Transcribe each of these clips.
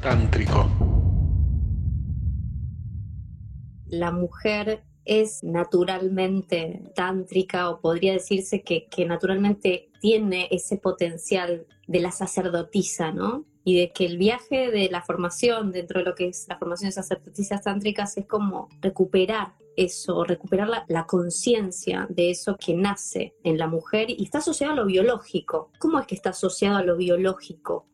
tántrico. La mujer es naturalmente tántrica o podría decirse que, naturalmente tiene ese potencial de la sacerdotisa, ¿no? Y de que el viaje de la formación dentro de lo que es la formación de sacerdotisas tántricas es como recuperar eso, recuperar la, la conciencia de eso que nace en la mujer y está asociado a lo biológico. ¿Cómo es que está asociado a lo biológico?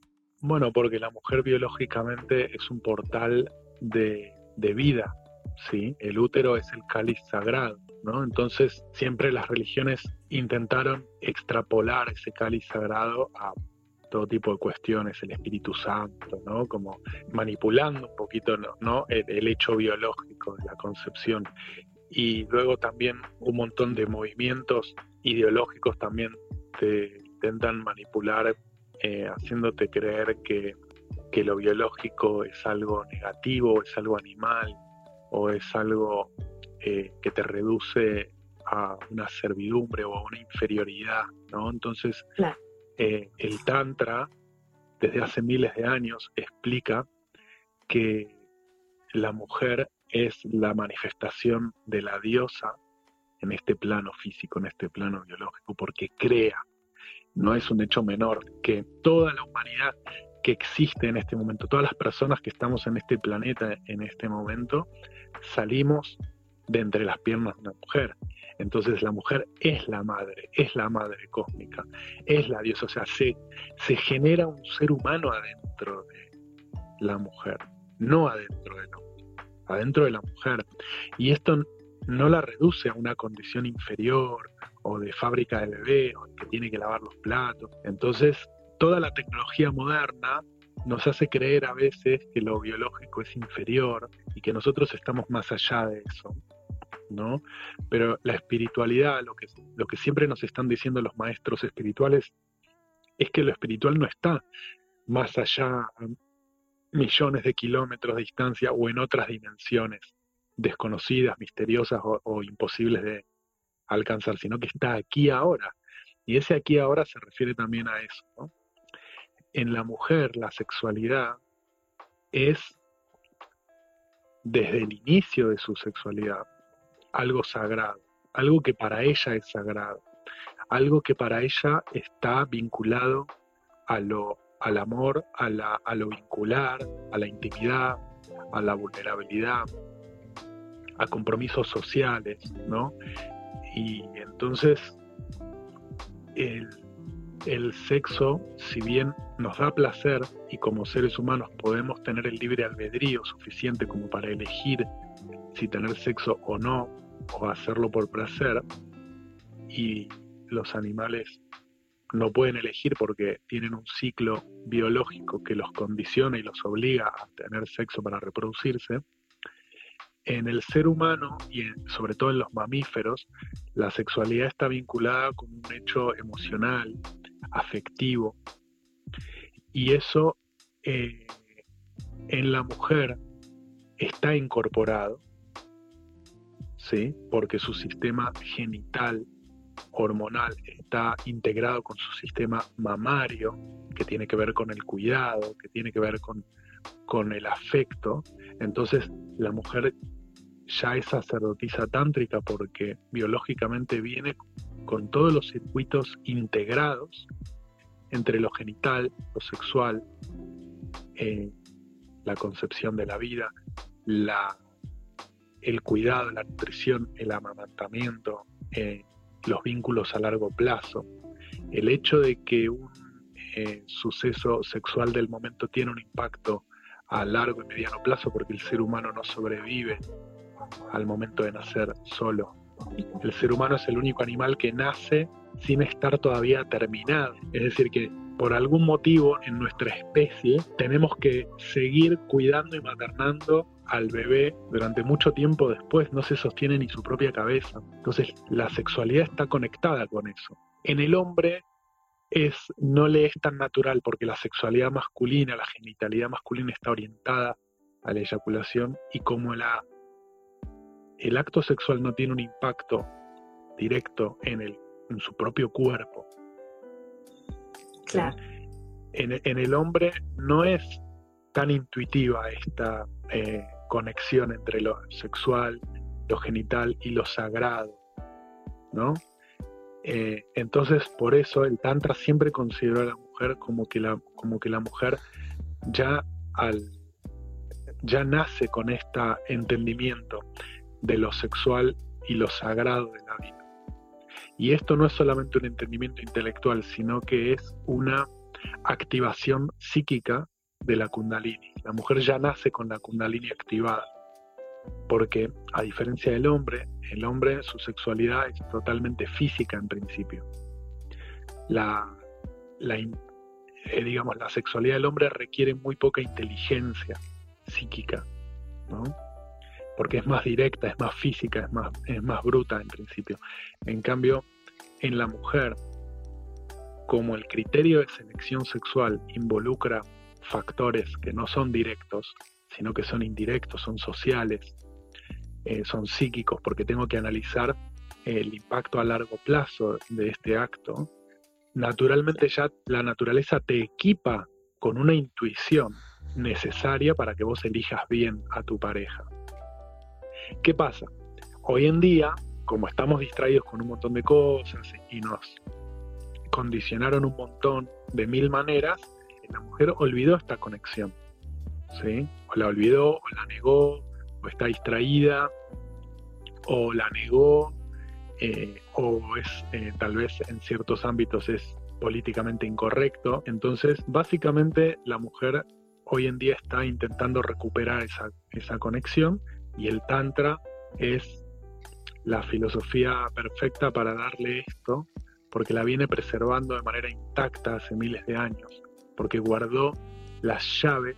Bueno, porque la mujer biológicamente es un portal de, vida, ¿sí? El útero es el cáliz sagrado, ¿no? Entonces siempre las religiones intentaron extrapolar ese cáliz sagrado a todo tipo de cuestiones, el Espíritu Santo, ¿no? Como manipulando un poquito, ¿no? El, hecho biológico de la concepción. Y luego también un montón de movimientos ideológicos también te intentan manipular, eh, haciéndote creer que, que lo biológico es algo negativo, es algo animal, o es algo eh, que te reduce a una servidumbre o a una inferioridad, ¿no? Entonces, eh, el Tantra, desde hace miles de años, explica que la mujer es la manifestación de la diosa en este plano físico, en este plano biológico, porque crea. No es un hecho menor que toda la humanidad que existe en este momento, todas las personas que estamos en este planeta en este momento, salimos de entre las piernas de una mujer. Entonces la mujer es la madre, es la madre cósmica, es la diosa, o sea, se, se genera un ser humano adentro de la mujer, no adentro del hombre, adentro de la mujer. Y esto no la reduce a una condición inferior o de fábrica de bebé o que tiene que lavar los platos. Entonces, toda la tecnología moderna nos hace creer a veces que lo biológico es inferior y que nosotros estamos más allá de eso. ¿no? Pero la espiritualidad, lo que, lo que siempre nos están diciendo los maestros espirituales, es que lo espiritual no está más allá, millones de kilómetros de distancia o en otras dimensiones desconocidas, misteriosas o, imposibles de alcanzar, sino que está aquí ahora. Y ese aquí ahora se refiere también a eso. En la mujer la sexualidad es desde el inicio de su sexualidad algo sagrado, algo que para ella es sagrado, algo que para ella está vinculado a lo, al amor, a, la, a lo vincular, a la intimidad, a la vulnerabilidad, a compromisos sociales, ¿no? Y entonces el, el sexo, si bien nos da placer y como seres humanos podemos tener el libre albedrío suficiente como para elegir si tener sexo o no, o hacerlo por placer, y los animales no pueden elegir porque tienen un ciclo biológico que los condiciona y los obliga a tener sexo para reproducirse, en el ser humano y sobre todo en los mamíferos, la sexualidad está vinculada con un hecho emocional, afectivo, y eso eh, en la mujer está incorporado, ¿sí? porque su sistema genital hormonal está integrado con su sistema mamario, que tiene que ver con el cuidado, que tiene que ver con, con el afecto. Entonces la mujer ya es sacerdotisa tántrica porque biológicamente viene con todos los circuitos integrados entre lo genital, lo sexual, eh, la concepción de la vida, la, el cuidado, la nutrición, el amamantamiento, eh, los vínculos a largo plazo. El hecho de que un eh, suceso sexual del momento tiene un impacto a largo y mediano plazo porque el ser humano no sobrevive al momento de nacer solo. El ser humano es el único animal que nace sin estar todavía terminado. Es decir, que por algún motivo en nuestra especie tenemos que seguir cuidando y maternando al bebé durante mucho tiempo después, no se sostiene ni su propia cabeza. Entonces la sexualidad está conectada con eso. En el hombre es, no le es tan natural porque la sexualidad masculina, la genitalidad masculina está orientada a la eyaculación y como la, el acto sexual no tiene un impacto directo en el en su propio cuerpo. Claro. En, el hombre no es tan intuitiva esta eh, conexión entre lo sexual, lo genital y lo sagrado, ¿no? Eh, entonces, por eso el Tantra siempre consideró a la mujer como que la, como que la mujer ya, al, ya nace con este entendimiento de lo sexual y lo sagrado de la vida. Y esto no es solamente un entendimiento intelectual, sino que es una activación psíquica de la kundalini. La mujer ya nace con la kundalini activada, porque a diferencia del hombre, el hombre su sexualidad es totalmente física en principio. La, eh, digamos, la sexualidad del hombre requiere muy poca inteligencia psíquica, porque es más directa, es más física, es más, es más bruta en principio. En cambio, en la mujer, como el criterio de selección sexual involucra factores que no son directos, sino que son indirectos, son sociales, eh, son psíquicos, porque tengo que analizar el impacto a largo plazo de este acto, naturalmente ya la naturaleza te equipa con una intuición necesaria para que vos elijas bien a tu pareja. ¿Qué pasa? Hoy en día, como estamos distraídos con un montón de cosas y nos condicionaron un montón de mil maneras, la mujer olvidó esta conexión. O la olvidó, o la negó, o está distraída, o la negó, eh, o es eh, tal vez en ciertos ámbitos es políticamente incorrecto. Entonces, básicamente la mujer hoy en día está intentando recuperar esa, esa conexión y el Tantra es la filosofía perfecta para darle esto, porque la viene preservando de manera intacta hace miles de años porque guardó las llaves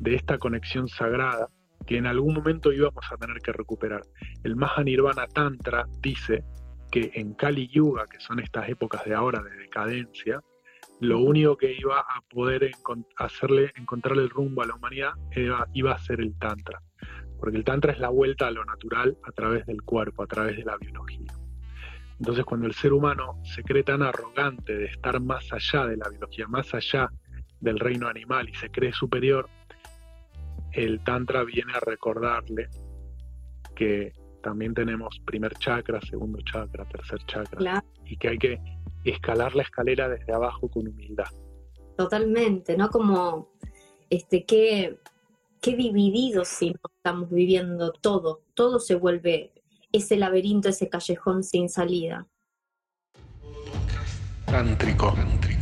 de esta conexión sagrada que en algún momento íbamos a tener que recuperar. El Mahanirvana Tantra dice que en Kali Yuga, que son estas épocas de ahora de decadencia, lo único que iba a poder hacerle encontrarle el rumbo a la humanidad iba a ser el Tantra, porque el Tantra es la vuelta a lo natural a través del cuerpo, a través de la biología. Entonces cuando el ser humano se cree tan arrogante de estar más allá de la biología, más allá del reino animal y se cree superior, el Tantra viene a recordarle que también tenemos primer chakra, segundo chakra, tercer chakra, y que hay que escalar la escalera desde abajo con humildad. Totalmente, ¿no? Como, este, qué, qué divididos si no estamos viviendo todo, todo se vuelve ese laberinto, ese callejón sin salida. Tántrico. Tántrico.